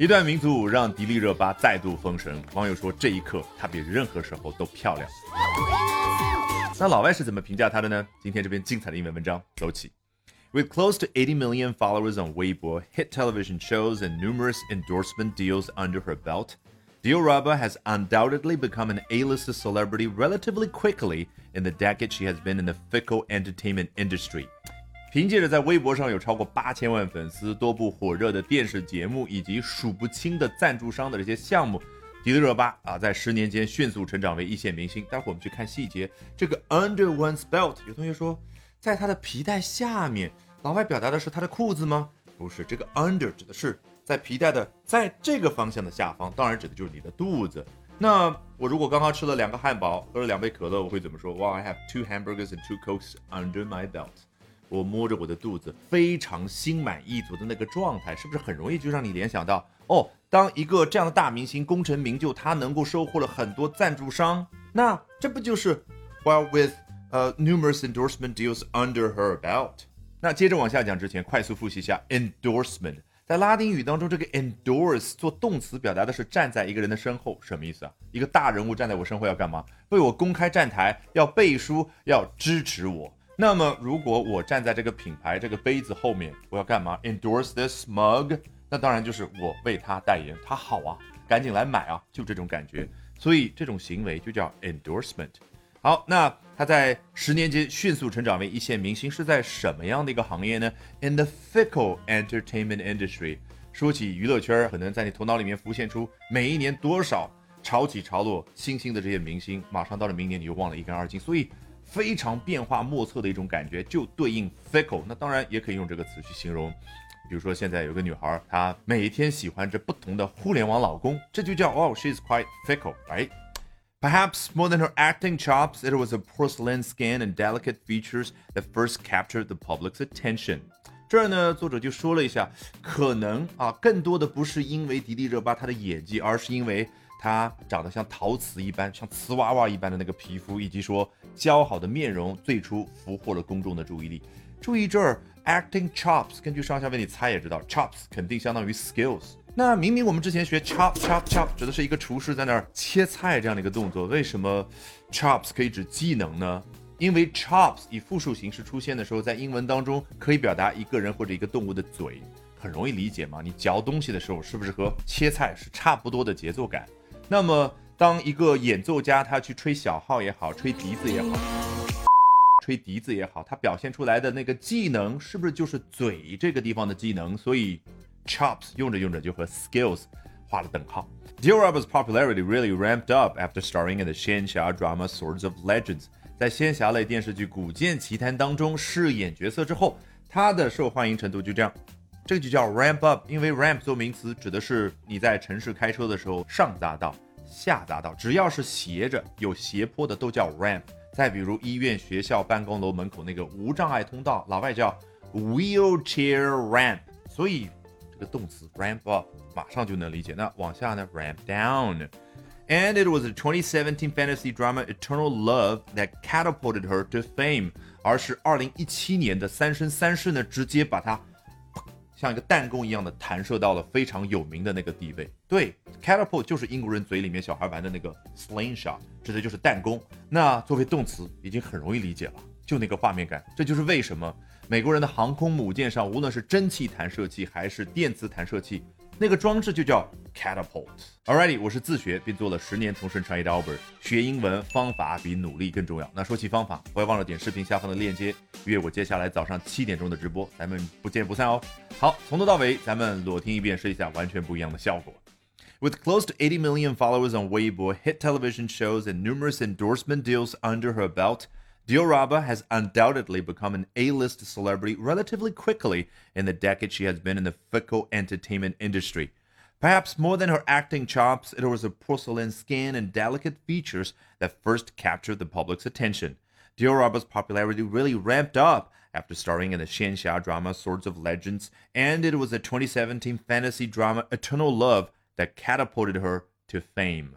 一段民族舞让迪丽热巴再度封神。网友说，这一刻她比任何时候都漂亮。那老外是怎么评价她的呢？今天这篇精彩的英文文章走起。With close to 80 million followers on Weibo, hit television shows, and numerous endorsement deals under her belt, Dioraba has undoubtedly become an A-list celebrity relatively quickly in the decade she has been in the fickle entertainment industry. 凭借着在微博上有超过八千万粉丝、多部火热的电视节目以及数不清的赞助商的这些项目，迪丽热巴啊，在十年间迅速成长为一线明星。待会儿我们去看细节。这个 under one's belt，有同学说，在他的皮带下面，老外表达的是他的裤子吗？不是，这个 under 指的是在皮带的在这个方向的下方，当然指的就是你的肚子。那我如果刚刚吃了两个汉堡，喝了两杯可乐，我会怎么说？哇，I have two hamburgers and two cokes under my belt。我摸着我的肚子，非常心满意足的那个状态，是不是很容易就让你联想到哦？当一个这样的大明星功成名就，他能够收获了很多赞助商，那这不就是 while with 呃 numerous endorsement deals under her belt？那接着往下讲之前，快速复习一下 endorsement，在拉丁语当中，这个 endorse 做动词表达的是站在一个人的身后，什么意思啊？一个大人物站在我身后要干嘛？为我公开站台，要背书，要支持我。那么，如果我站在这个品牌这个杯子后面，我要干嘛？Endorse this mug，那当然就是我为他代言，他好啊，赶紧来买啊，就这种感觉。所以这种行为就叫 endorsement。好，那他在十年间迅速成长为一线明星，是在什么样的一个行业呢？In the fickle entertainment industry。说起娱乐圈，可能在你头脑里面浮现出每一年多少潮起潮落新兴的这些明星，马上到了明年你就忘了一干二净。所以。非常变化莫测的一种感觉，就对应 fickle。那当然也可以用这个词去形容，比如说现在有个女孩，她每天喜欢着不同的互联网老公，这就叫 oh she's quite fickle, right? Perhaps more than her acting chops, it was a porcelain skin and delicate features that first captured the public's attention. 这儿呢，作者就说了一下，可能啊，更多的不是因为迪丽热巴她的演技，而是因为。她长得像陶瓷一般，像瓷娃娃一般的那个皮肤，以及说姣好的面容，最初俘获了公众的注意力。注意这儿，acting chops，根据上下文你猜也知道，chops 肯定相当于 skills。那明明我们之前学 chop chop chop 指的是一个厨师在那儿切菜这样的一个动作，为什么 chops 可以指技能呢？因为 chops 以复数形式出现的时候，在英文当中可以表达一个人或者一个动物的嘴，很容易理解嘛。你嚼东西的时候，是不是和切菜是差不多的节奏感？那么，当一个演奏家他去吹小号也好，吹笛子也好，吹笛子也好，他表现出来的那个技能是不是就是嘴这个地方的技能？所以，chops 用着用着就和 skills 画了等号。Dioraba's popularity really ramped up after starring in the 仙侠 drama Swords of Legends。在仙侠类电视剧《古剑奇谭》当中饰演角色之后，他的受欢迎程度就这样。这个就叫 ramp up，因为 ramp 做名词指的是你在城市开车的时候，上匝道、下匝道，只要是斜着有斜坡的都叫 ramp。再比如医院、学校、办公楼门口那个无障碍通道，老外叫 wheelchair ramp。所以这个动词 ramp up 马上就能理解。那往下呢，ramp down。And it was a 2017 fantasy drama Eternal Love that catapulted her to fame。而是2017年的《三生三世》呢，直接把它。像一个弹弓一样的弹射到了非常有名的那个地位。对，catapult 就是英国人嘴里面小孩玩的那个 slingshot，指的就是弹弓。那作为动词已经很容易理解了，就那个画面感。这就是为什么美国人的航空母舰上，无论是蒸汽弹射器还是电磁弹射器。那个装置就叫 catapult。Alrighty，我是自学并做了十年同声传译的 Albert。学英文方法比努力更重要。那说起方法，不要忘了点视频下方的链接，约我接下来早上七点钟的直播，咱们不见不散哦。好，从头到尾咱们裸听一遍，试一下完全不一样的效果。With close to 80 million followers on Weibo, hit television shows, and numerous endorsement deals under her belt, Dioraba has undoubtedly become an A-list celebrity relatively quickly in the decade she has been in the fickle entertainment industry. Perhaps more than her acting chops, it was her porcelain skin and delicate features that first captured the public's attention. Dioraba's popularity really ramped up after starring in the Xianxia drama Swords of Legends, and it was the 2017 fantasy drama Eternal Love that catapulted her to fame.